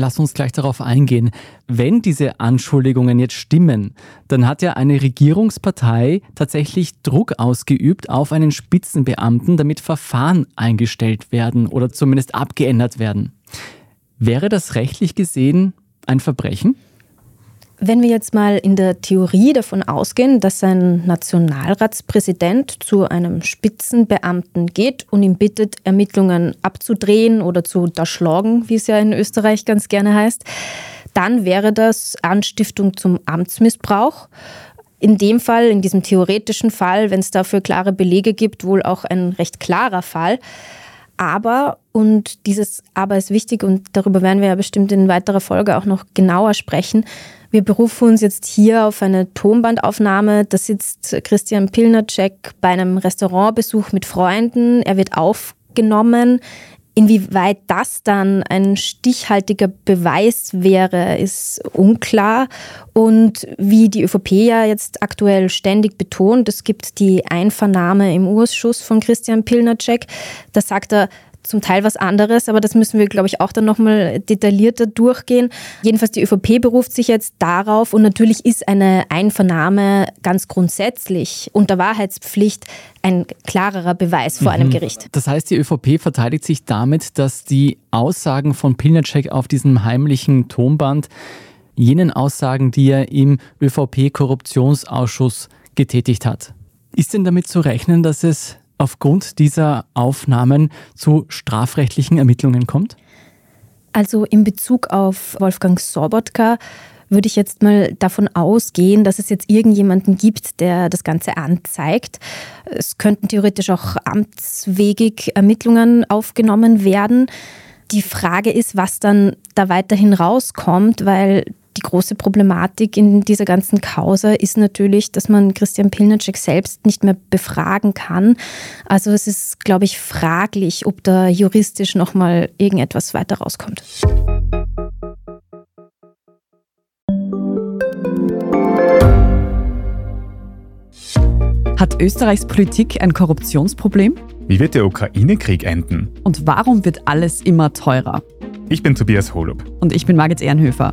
Lass uns gleich darauf eingehen. Wenn diese Anschuldigungen jetzt stimmen, dann hat ja eine Regierungspartei tatsächlich Druck ausgeübt auf einen Spitzenbeamten, damit Verfahren eingestellt werden oder zumindest abgeändert werden. Wäre das rechtlich gesehen ein Verbrechen? Wenn wir jetzt mal in der Theorie davon ausgehen, dass ein Nationalratspräsident zu einem Spitzenbeamten geht und ihn bittet, Ermittlungen abzudrehen oder zu unterschlagen, wie es ja in Österreich ganz gerne heißt, dann wäre das Anstiftung zum Amtsmissbrauch. In dem Fall, in diesem theoretischen Fall, wenn es dafür klare Belege gibt, wohl auch ein recht klarer Fall. Aber, und dieses Aber ist wichtig und darüber werden wir ja bestimmt in weiterer Folge auch noch genauer sprechen, wir berufen uns jetzt hier auf eine Tonbandaufnahme. Da sitzt Christian Pilnacek bei einem Restaurantbesuch mit Freunden. Er wird aufgenommen. Inwieweit das dann ein stichhaltiger Beweis wäre, ist unklar. Und wie die ÖVP ja jetzt aktuell ständig betont, es gibt die Einvernahme im Ausschuss von Christian Pilnacek. Da sagt er, zum Teil was anderes, aber das müssen wir, glaube ich, auch dann nochmal detaillierter durchgehen. Jedenfalls die ÖVP beruft sich jetzt darauf und natürlich ist eine Einvernahme ganz grundsätzlich unter Wahrheitspflicht ein klarerer Beweis vor mhm. einem Gericht. Das heißt, die ÖVP verteidigt sich damit, dass die Aussagen von Pilnacek auf diesem heimlichen Tonband jenen Aussagen, die er im ÖVP-Korruptionsausschuss getätigt hat. Ist denn damit zu rechnen, dass es aufgrund dieser Aufnahmen zu strafrechtlichen Ermittlungen kommt? Also in Bezug auf Wolfgang Sobotka würde ich jetzt mal davon ausgehen, dass es jetzt irgendjemanden gibt, der das Ganze anzeigt. Es könnten theoretisch auch amtswegig Ermittlungen aufgenommen werden. Die Frage ist, was dann da weiterhin rauskommt, weil die große Problematik in dieser ganzen Causa ist natürlich, dass man Christian Pilnacek selbst nicht mehr befragen kann. Also es ist, glaube ich, fraglich, ob da juristisch nochmal irgendetwas weiter rauskommt. Hat Österreichs Politik ein Korruptionsproblem? Wie wird der Ukraine-Krieg enden? Und warum wird alles immer teurer? Ich bin Tobias Holub. Und ich bin Margit Ehrenhöfer.